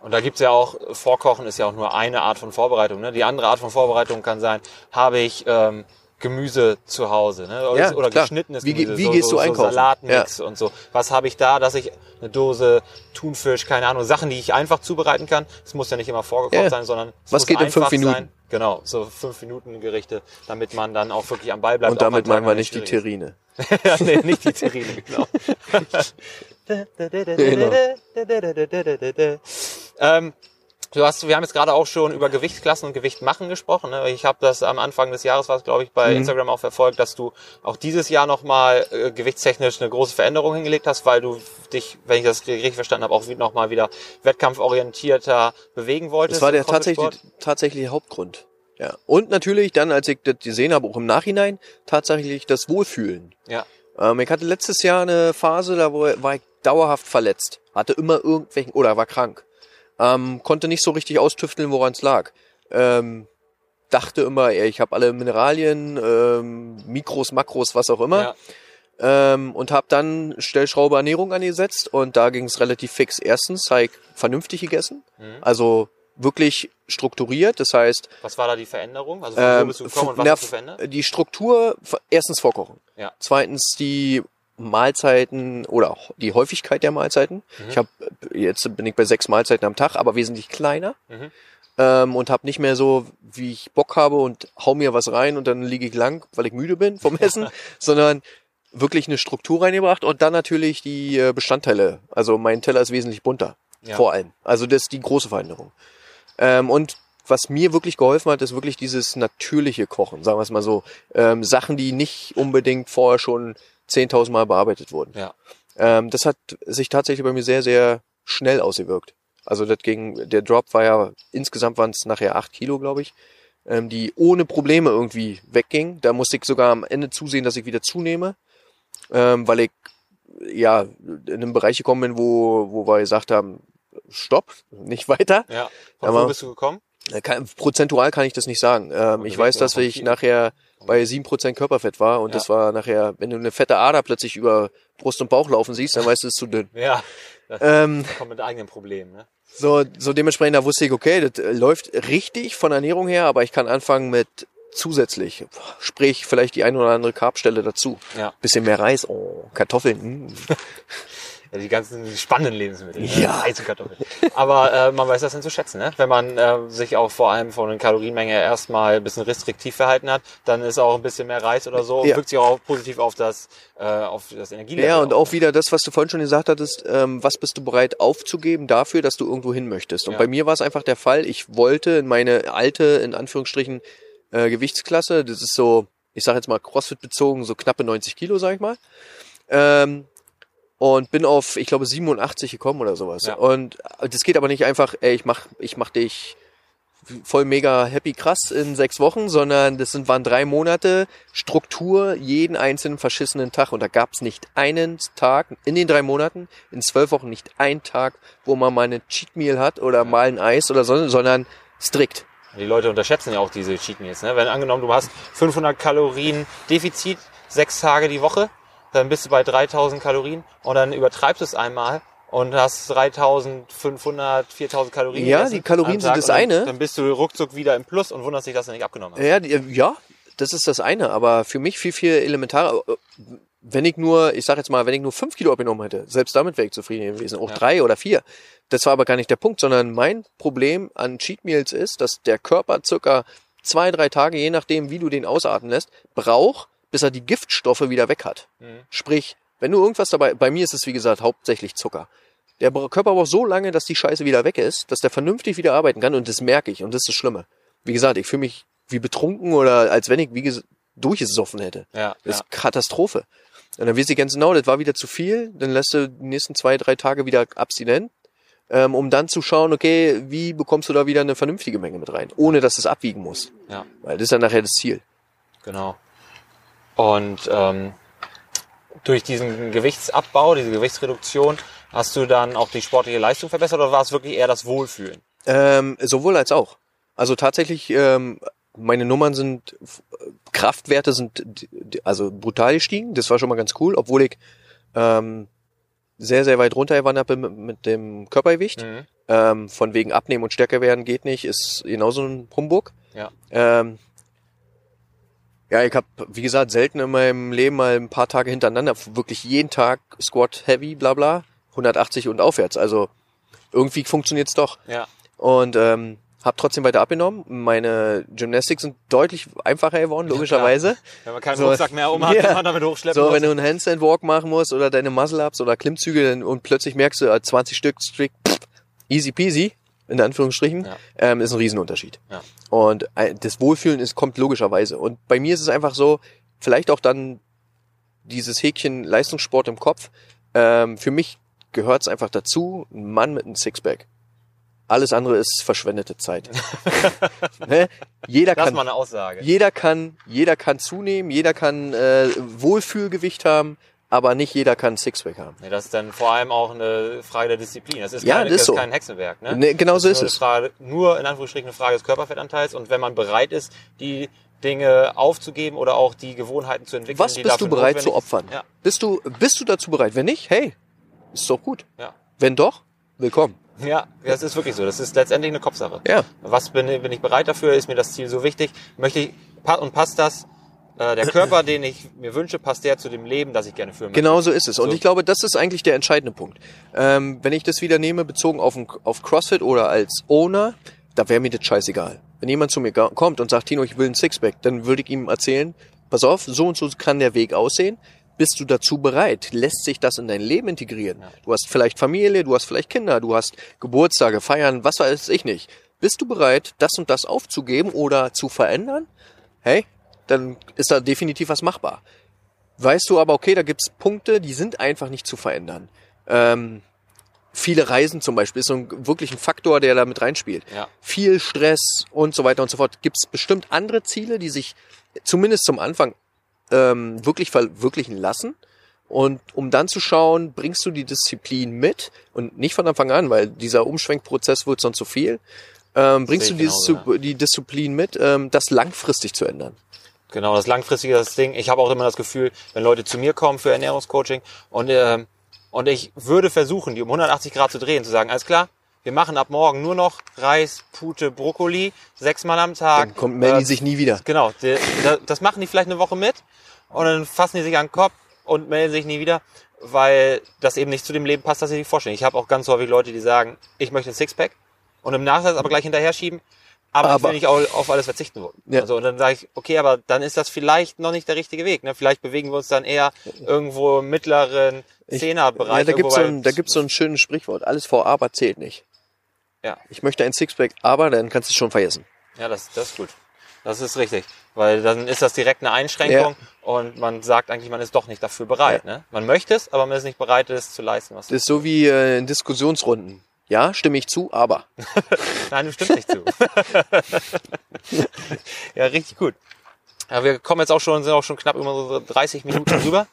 Und da gibt's ja auch, Vorkochen ist ja auch nur eine Art von Vorbereitung. Ne? Die andere Art von Vorbereitung kann sein, habe ich ähm, Gemüse zu Hause ne? oder, Ja, oder geschnittenes Wie ge- Gemüse, wie so, gehst so, du einkaufen? So Salatmix und so. Was habe ich da, dass ich eine Dose Thunfisch, keine Ahnung, Sachen, die ich einfach zubereiten kann. Es muss ja nicht immer vorgekocht Ja. sein, sondern es Was muss geht in fünf Minuten? Sein. Genau, so fünf Minuten Gerichte, damit man dann auch wirklich am Ball bleibt. Und damit meinen wir nicht die Terrine. ja, nee, nicht die Terrine, genau. ähm, du hast, wir haben jetzt gerade auch schon über Gewichtsklassen und Gewicht machen gesprochen. Ne? Ich habe das am Anfang des Jahres, war es glaube ich bei Mhm. Instagram auch verfolgt, dass du auch dieses Jahr nochmal äh, gewichtstechnisch eine große Veränderung hingelegt hast, weil du dich, wenn ich das richtig verstanden habe, auch nochmal wieder wettkampforientierter bewegen wolltest. Das war der tatsächlich, tatsächliche Hauptgrund. Ja. Und natürlich dann, als ich das gesehen habe, auch im Nachhinein, tatsächlich das Wohlfühlen. Ja, Ähm, ich hatte letztes Jahr eine Phase, da wo- war ich dauerhaft verletzt. Hatte immer irgendwelchen, oder war krank. Ähm, konnte nicht so richtig austüfteln, woran es lag. Ähm, dachte immer, ey, ich habe alle Mineralien, ähm, Mikros, Makros, was auch immer. ja, ähm, und habe dann Stellschraube Ernährung angesetzt und da ging es relativ fix. Erstens habe ich vernünftig gegessen, Mhm. also wirklich strukturiert. Das heißt, Was war da die Veränderung? Also von wo ähm, bist du gekommen und was na, hast du verändert? die Struktur, erstens vorkochen. Ja. Zweitens die Mahlzeiten oder auch die Häufigkeit der Mahlzeiten. Mhm. Ich habe jetzt bin ich bei sechs Mahlzeiten am Tag, aber wesentlich kleiner Mhm. ähm, und habe nicht mehr so, wie ich Bock habe und hau mir was rein und dann liege ich lang, weil ich müde bin vom Essen, sondern wirklich eine Struktur reingebracht und dann natürlich die äh, Bestandteile. Also mein Teller ist wesentlich bunter, Ja. vor allem. Also das ist die große Veränderung. Ähm, und was mir wirklich geholfen hat, ist wirklich dieses natürliche Kochen, sagen wir es mal so. Ähm, Sachen, die nicht unbedingt vorher schon 10.000 Mal bearbeitet wurden. Ja. Ähm, das hat sich tatsächlich bei mir sehr, sehr schnell ausgewirkt. Also das ging, der Drop war ja, insgesamt waren es nachher acht Kilo, glaube ich, ähm, die ohne Probleme irgendwie wegging. Da musste ich sogar am Ende zusehen, dass ich wieder zunehme, ähm, weil ich ja in einen Bereich gekommen bin, wo, wo wir gesagt haben, stopp, nicht weiter. Ja. Von wo bist du gekommen? Äh, Kann, prozentual kann ich das nicht sagen. Ähm, ich weiß, dass ich nachher bei 7% Körperfett war und Ja. das war nachher, wenn du eine fette Ader plötzlich über Brust und Bauch laufen siehst, dann weißt du, es ist zu dünn. Ja. Das Ähm, kommt mit eigenen Problemen, ne? so, so dementsprechend, da wusste ich, okay, das äh, läuft richtig von Ernährung her, aber ich kann anfangen mit zusätzlich, sprich vielleicht die eine oder andere Carbstelle dazu. Ja. Bisschen mehr Reis, oh, Kartoffeln, mm. Ja, die ganzen spannenden Lebensmittel. Ja. Ne? Reis und Kartoffeln. Aber äh, man weiß das dann zu schätzen, ne? Wenn man äh, sich auch vor allem von der Kalorienmenge erstmal ein bisschen restriktiv verhalten hat, dann ist auch ein bisschen mehr Reis oder so und Ja. wirkt sich auch positiv auf das, äh, auf das Energielevel. Ja, und auch wieder das, was du vorhin schon gesagt hattest, ähm, was bist du bereit aufzugeben dafür, dass du irgendwo hin möchtest. Und Ja. bei mir war es einfach der Fall, ich wollte in meine alte, in Anführungsstrichen, äh, Gewichtsklasse, das ist so, ich sage jetzt mal Crossfit bezogen, so knappe 90 Kilo, sag ich mal. Ähm, und bin auf, ich glaube, 87 gekommen oder sowas. Ja. Und das geht aber nicht einfach, ey, ich mach, ich mach dich voll mega happy krass in sechs Wochen, sondern das sind, waren drei Monate Struktur jeden einzelnen verschissenen Tag. Und da gab es nicht einen Tag in den drei Monaten, in zwölf Wochen nicht einen Tag, wo man mal eine Cheat Meal hat oder mal ein Eis oder so, sondern strikt. Die Leute unterschätzen ja auch diese Cheat Meals. Ne? Wenn angenommen, du hast 500 Kalorien Defizit, sechs Tage die Woche, dann bist du bei 3000 Kalorien und dann übertreibst du es einmal und hast 3500, 4000 Kalorien. Ja, die Kalorien sind das eine. Dann bist du ruckzuck wieder im Plus und wunderst dich, dass du nicht abgenommen hast. Ja, die, ja, das ist das eine, aber für mich viel, viel elementarer. Wenn ich nur, ich sag jetzt mal, wenn ich nur fünf Kilo abgenommen hätte, selbst damit wäre ich zufrieden gewesen, auch Ja. drei oder vier. Das war aber gar nicht der Punkt, sondern mein Problem an Cheat Meals ist, dass der Körper circa zwei, drei Tage, je nachdem, wie du den ausatmen lässt, braucht, bis er die Giftstoffe wieder weg hat. Mhm. Sprich, wenn du irgendwas dabei, bei mir ist es wie gesagt hauptsächlich Zucker. Der Körper braucht so lange, dass die Scheiße wieder weg ist, dass der vernünftig wieder arbeiten kann und das merke ich und das ist das Schlimme. Wie gesagt, ich fühle mich wie betrunken oder als wenn ich wie ges- durchgesoffen hätte. Ja, Das ja. ist Katastrophe. Und dann weißt du ganz genau, das war wieder zu viel, dann lässt du die nächsten zwei, drei Tage wieder abstinent, ähm, um dann zu schauen, okay, wie bekommst du da wieder eine vernünftige Menge mit rein, ohne dass du es abwiegen musst. ja, Weil das ist dann nachher das Ziel. genau. Und ähm, durch diesen Gewichtsabbau, diese Gewichtsreduktion, hast du dann auch die sportliche Leistung verbessert oder war es wirklich eher das Wohlfühlen? Ähm, sowohl als auch. Also tatsächlich, ähm, meine Nummern sind, Kraftwerte sind also brutal gestiegen. Das war schon mal ganz cool, obwohl ich ähm, sehr, sehr weit runtergewandert bin mit, mit dem Körpergewicht. Mhm. Ähm, von wegen Abnehmen und stärker werden geht nicht, ist genauso ein Humbug. Ja. Ähm, ja, ich habe, wie gesagt, selten in meinem Leben mal ein paar Tage hintereinander, wirklich jeden Tag Squat Heavy, bla bla, 180 und aufwärts. Also irgendwie funktioniert's doch. Ja, Und ähm, habe trotzdem weiter abgenommen. Meine Gymnastics sind deutlich einfacher geworden, logischerweise. wenn man keinen So, Rucksack mehr um hat, ja. den man damit hochschleppen So, muss. wenn du einen Handstand Walk machen musst oder deine Muscle-Ups oder Klimmzüge und plötzlich merkst du, äh, 20 Stück strict, pff, easy peasy, in Anführungsstrichen, Ja. ähm, ist ein Riesenunterschied. Ja. Und äh, das Wohlfühlen ist, kommt logischerweise. Und bei mir ist es einfach so, vielleicht auch dann dieses Häkchen Leistungssport im Kopf. Ähm, für mich gehört es einfach dazu, ein Mann mit einem Sixpack. Alles andere ist verschwendete Zeit. ne? Jeder das kann jeder kann, jeder kann zunehmen, jeder kann äh, Wohlfühlgewicht haben, aber nicht jeder kann Sixpack haben. Nee, das ist dann vor allem auch eine Frage der Disziplin. Das ist, Ja, keine, das ist so. kein Hexenwerk. Ne? Nee, genau Das so ist es. Frage, nur in Anführungsstrichen eine Frage des Körperfettanteils und wenn man bereit ist, die Dinge aufzugeben oder auch die Gewohnheiten zu entwickeln. Was bist du bereit zu opfern? Ja, Bist du, bist du dazu bereit? Wenn nicht, hey, ist doch gut. ja. Wenn doch, willkommen. Ja, das ist wirklich so. Das ist letztendlich eine Kopfsache. Ja. Was bin, bin ich bereit dafür? Ist mir das Ziel so wichtig? Möchte ich, und passt das? Äh, der Körper, den ich mir wünsche, passt der zu dem Leben, das ich gerne führen möchte? Genau so ist es. Und So. ich glaube, das ist eigentlich der entscheidende Punkt. Ähm, wenn ich das wieder nehme, bezogen auf, ein, auf CrossFit oder als Owner, da wäre mir das scheißegal. Wenn jemand zu mir kommt und sagt, Tino, ich will ein Sixpack, dann würde ich ihm erzählen, pass auf, so und so kann der Weg aussehen. Bist du dazu bereit? Lässt sich das in dein Leben integrieren? Du hast vielleicht Familie, du hast vielleicht Kinder, du hast Geburtstage, Feiern, was weiß ich nicht. Bist du bereit, das und das aufzugeben oder zu verändern? Hey, dann ist da definitiv was machbar. Weißt du aber, okay, da gibt's Punkte, die sind einfach nicht zu verändern. Ähm, viele Reisen zum Beispiel ist so ein, wirklich ein Faktor, der da mit reinspielt. Ja. Viel Stress und so weiter und so fort. Gibt's bestimmt andere Ziele, die sich zumindest zum Anfang ähm, wirklich verwirklichen lassen. Und um dann zu schauen, bringst du die Disziplin mit und nicht von Anfang an, weil dieser Umschwenkprozess wird sonst zu viel. Ähm, bringst du die, genauso, Diszi- die Disziplin mit, ähm, das langfristig zu ändern? Genau, das langfristige das Ding. Ich habe auch immer das Gefühl, wenn Leute zu mir kommen für Ernährungscoaching und, ähm, und ich würde versuchen, die um 180 Grad zu drehen, zu sagen, alles klar, wir machen ab morgen nur noch Reis, Pute, Brokkoli, sechsmal am Tag. Dann kommt melden die Äh, sich nie wieder. Genau, die, da- das machen die vielleicht eine Woche mit und dann fassen die sich an den Kopf und melden sich nie wieder, weil das eben nicht zu dem Leben passt, das sie sich vorstellen. Ich habe auch ganz häufig Leute, die sagen, ich möchte ein Sixpack und im Nachsatz aber gleich hinterher schieben, aber, ich Aber- will nicht au- auf alles verzichten wollen. Ja. Also, und dann sage ich, okay, aber dann ist das vielleicht noch nicht der richtige Weg. Ne? Vielleicht bewegen wir uns dann eher irgendwo im mittleren Zehnerbereich. Ja, da gibt's so ein, da gibt's so ein schönes Sprichwort. Alles vor aber zählt nicht. Ja. Ich möchte ein Sixpack, aber dann kannst du es schon vergessen. Ja, das, das ist gut. Das ist richtig. Weil dann ist das direkt eine Einschränkung und man sagt eigentlich, man ist doch nicht dafür bereit. Ne? Man möchte es, aber man ist nicht bereit, es zu leisten. Was Das ist so wie äh, in Diskussionsrunden. Ja, stimme ich zu, aber. Nein, du stimmst nicht zu. ja, richtig gut. Ja, wir kommen jetzt auch schon, sind auch schon knapp über unsere 30 Minuten rüber.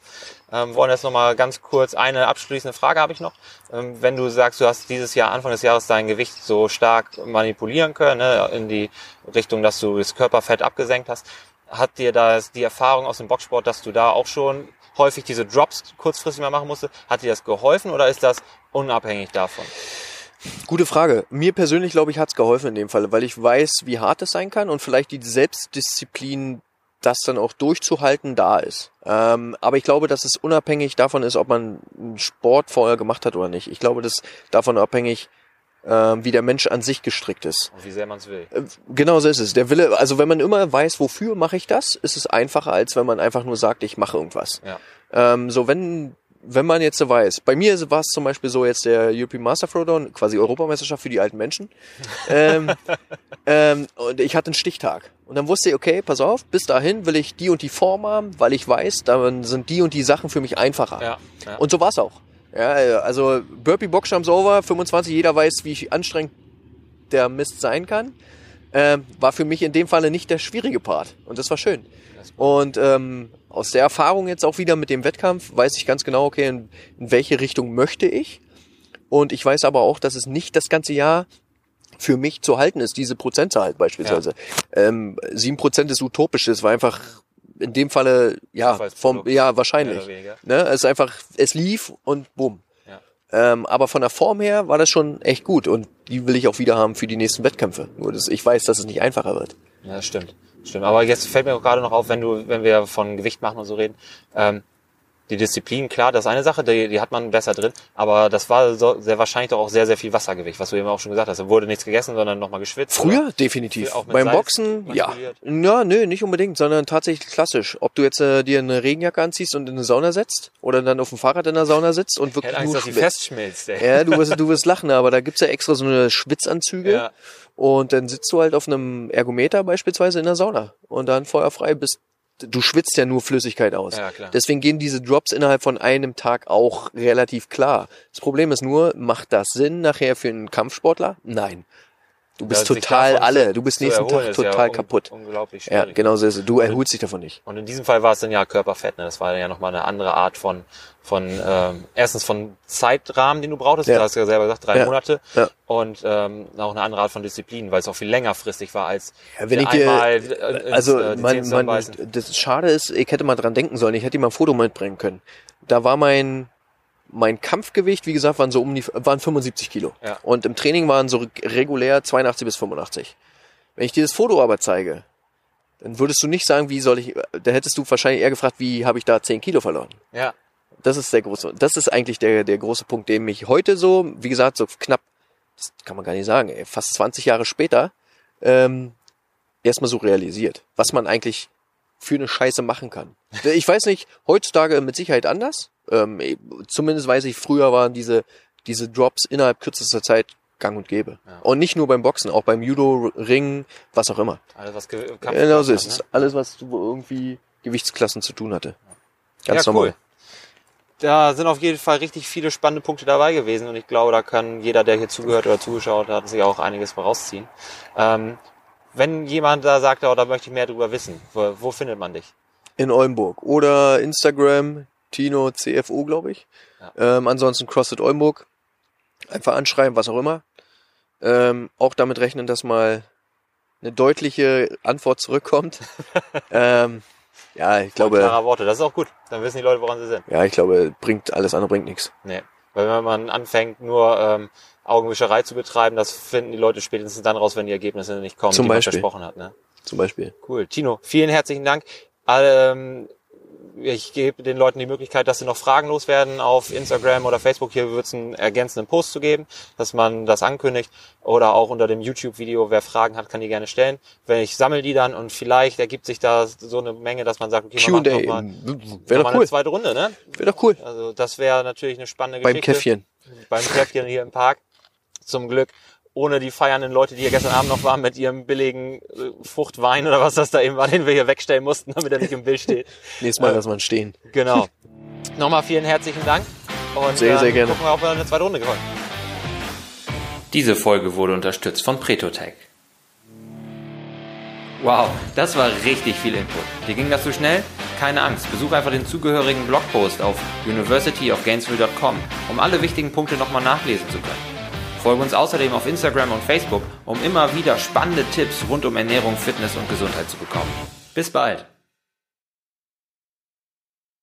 Ähm, wollen jetzt nochmal ganz kurz eine abschließende Frage habe ich noch. Ähm, wenn du sagst, du hast dieses Jahr, Anfang des Jahres dein Gewicht so stark manipulieren können, ne, in die Richtung, dass du das Körperfett abgesenkt hast, hat dir das die Erfahrung aus dem Boxsport, dass du da auch schon häufig diese Drops kurzfristig mal machen musste, hat dir das geholfen oder ist das unabhängig davon? Gute Frage. Mir persönlich, glaube ich, hat's geholfen in dem Fall, weil ich weiß, wie hart es sein kann und vielleicht die Selbstdisziplin, das dann auch durchzuhalten, da ist. Ähm, aber ich glaube, dass es unabhängig davon ist, ob man einen Sport vorher gemacht hat oder nicht. Ich glaube, das ist davon abhängig, ähm, wie der Mensch an sich gestrickt ist. Und wie sehr man es will. Äh, Genau so ist es. Der Wille, also wenn man immer weiß, wofür mache ich das, ist es einfacher, als wenn man einfach nur sagt, ich mache irgendwas. Ja. Ähm, so wenn wenn man jetzt so weiß, bei mir war es zum Beispiel so jetzt der European Master Throwdown, quasi Europameisterschaft für die alten Menschen. ähm, ähm, und ich hatte einen Stichtag. Und dann wusste ich, okay, pass auf, bis dahin will ich die und die Form haben, weil ich weiß, dann sind die und die Sachen für mich einfacher. Ja, ja. Und so war's auch. Ja, also Burpee Boxjumps over, 25, jeder weiß, wie anstrengend der Mist sein kann. Ähm, war für mich in dem Falle nicht der schwierige Part. Und das war schön. Und ähm, aus der Erfahrung jetzt auch wieder mit dem Wettkampf weiß ich ganz genau, okay, in, in welche Richtung möchte ich. Und ich weiß aber auch, dass es nicht das ganze Jahr für mich zu halten ist, diese Prozentzahl beispielsweise. Ähm, Sieben Prozent ist utopisch, das war einfach in dem Falle, ja, vom, ja, wahrscheinlich. Ne? Es ist einfach, es lief und bumm. Ähm, aber von der Form her war das schon echt gut und die will ich auch wieder haben für die nächsten Wettkämpfe. Nur das, ich weiß, dass es nicht einfacher wird. Ja, stimmt. Stimmt. Aber jetzt fällt mir auch gerade noch auf, wenn du, wenn wir von Gewicht machen und so reden, ähm, die Disziplin, klar, das ist eine Sache, die, die hat man besser drin, aber das war so, sehr wahrscheinlich doch auch sehr, sehr viel Wassergewicht, was du eben auch schon gesagt hast. Da wurde nichts gegessen, sondern nochmal geschwitzt. Früher oder? definitiv. Beim Salz Boxen, ja. Ja, nö, nicht unbedingt, sondern tatsächlich klassisch. Ob du jetzt äh, dir eine Regenjacke anziehst und in eine Sauna setzt oder dann auf dem Fahrrad in der Sauna sitzt und Ich wirklich Angst, nur dass festschmilzt, ey. Ja, du wirst, du wirst lachen, aber da gibt's ja extra so eine Schwitzanzüge. Ja. Und dann sitzt du halt auf einem Ergometer beispielsweise in der Sauna und dann feuerfrei bist. Du schwitzt ja nur Flüssigkeit aus. Ja. Deswegen gehen diese Drops innerhalb von einem Tag auch relativ klar. Das Problem ist nur, macht das Sinn nachher für einen Kampfsportler? Nein. Du bist Ja, total alle. Du bist nächsten Tag ist ja total un- kaputt. Unglaublich Ja, schwierig. genau so ist es. Du erholst dich davon nicht. Und in diesem Fall war es dann ja Körperfett. Ne? Das war ja nochmal eine andere Art von, von ähm, erstens von Zeitrahmen, den du brauchtest. Ja. Du hast ja selber gesagt, drei Ja. Monate. Ja. Und ähm, auch eine andere Art von Disziplin, weil es auch viel längerfristig war als Ja, wenn ich dir, einmal äh, ins, also äh, die man, man, das Schade ist, ich hätte mal dran denken sollen. Ich hätte ihm mal ein Foto mitbringen können. Da war mein mein Kampfgewicht, wie gesagt, waren so um die waren 75 Kilo. Ja. Und im Training waren so regulär 82 bis 85. Wenn ich dir das Foto aber zeige, dann würdest du nicht sagen, wie soll ich, da hättest du wahrscheinlich eher gefragt, wie habe ich da 10 Kilo verloren. Ja, Das ist der große, das ist eigentlich der, der große Punkt, den mich heute so, wie gesagt, so knapp, das kann man gar nicht sagen, ey, fast 20 Jahre später, ähm, erstmal so realisiert, was man eigentlich für eine Scheiße machen kann. Ich weiß nicht, heutzutage mit Sicherheit anders. Ähm, zumindest weiß ich, früher waren diese, diese Drops innerhalb kürzester Zeit gang und gäbe. Ja. Und nicht nur beim Boxen, auch beim Judo, Ring, was auch immer. alles was Kampf Genau so hat, ist es. ne? Alles, was irgendwie Gewichtsklassen zu tun hatte. Ganz ja, normal. cool. Da sind auf jeden Fall richtig viele spannende Punkte dabei gewesen und ich glaube, da kann jeder, der hier zugehört oder zugeschaut hat, sich auch einiges vorausziehen. Ähm, wenn jemand da sagt, oh, da möchte ich mehr drüber wissen, wo, wo findet man dich? in Oldenburg. Oder Instagram, Tino CFO, glaube ich. Ähm, ansonsten CrossFit Oldenburg. Einfach anschreiben, was auch immer. Ähm, auch damit rechnen, dass mal eine deutliche Antwort zurückkommt. ähm, ja, ich glaube, Klarer Worte, das ist auch gut. Dann wissen die Leute, woran sie sind. ja, ich glaube, bringt alles andere bringt nichts. Nee. Weil wenn man anfängt, nur ähm, Augenwischerei zu betreiben, das finden die Leute spätestens dann raus, wenn die Ergebnisse nicht kommen, Zum die man Beispiel. versprochen hat. Ne? Zum Beispiel. Cool. Tino, vielen herzlichen Dank. Ähm, ich gebe den Leuten die Möglichkeit, dass sie noch Fragen loswerden auf Instagram oder Facebook. Hier wird es einen ergänzenden Post zu geben, dass man das ankündigt. Oder auch unter dem YouTube-Video, wer Fragen hat, kann die gerne stellen. Wenn ich sammle die dann und vielleicht ergibt sich da so eine Menge, dass man sagt, okay, man macht noch Q&A. mal, noch mal doch eine cool. zweite Runde, ne? Wäre doch cool. Also das wäre natürlich eine spannende Beim Geschichte Käffchen. beim Käffchen hier im Park. Zum Glück ohne die feiernden Leute, die hier gestern Abend noch waren mit ihrem billigen äh, Fruchtwein oder was das da eben war, den wir hier wegstellen mussten, damit er nicht im Bild steht. Nächstes Mal Äh, lassen wir ihn stehen. Genau. Nochmal vielen herzlichen Dank. Und Sehr, sehr ähm, gerne. gucken wir, ob wir eine zweite Runde gewinnen. Diese Folge wurde unterstützt von Pretotech. Wow, das war richtig viel Input. Dir ging das zu schnell? Keine Angst, besuch einfach den zugehörigen Blogpost auf universityofgainesville.com, um alle wichtigen Punkte nochmal nachlesen zu können. Folge uns außerdem auf Instagram und Facebook, um immer wieder spannende Tipps rund um Ernährung, Fitness und Gesundheit zu bekommen. Bis bald!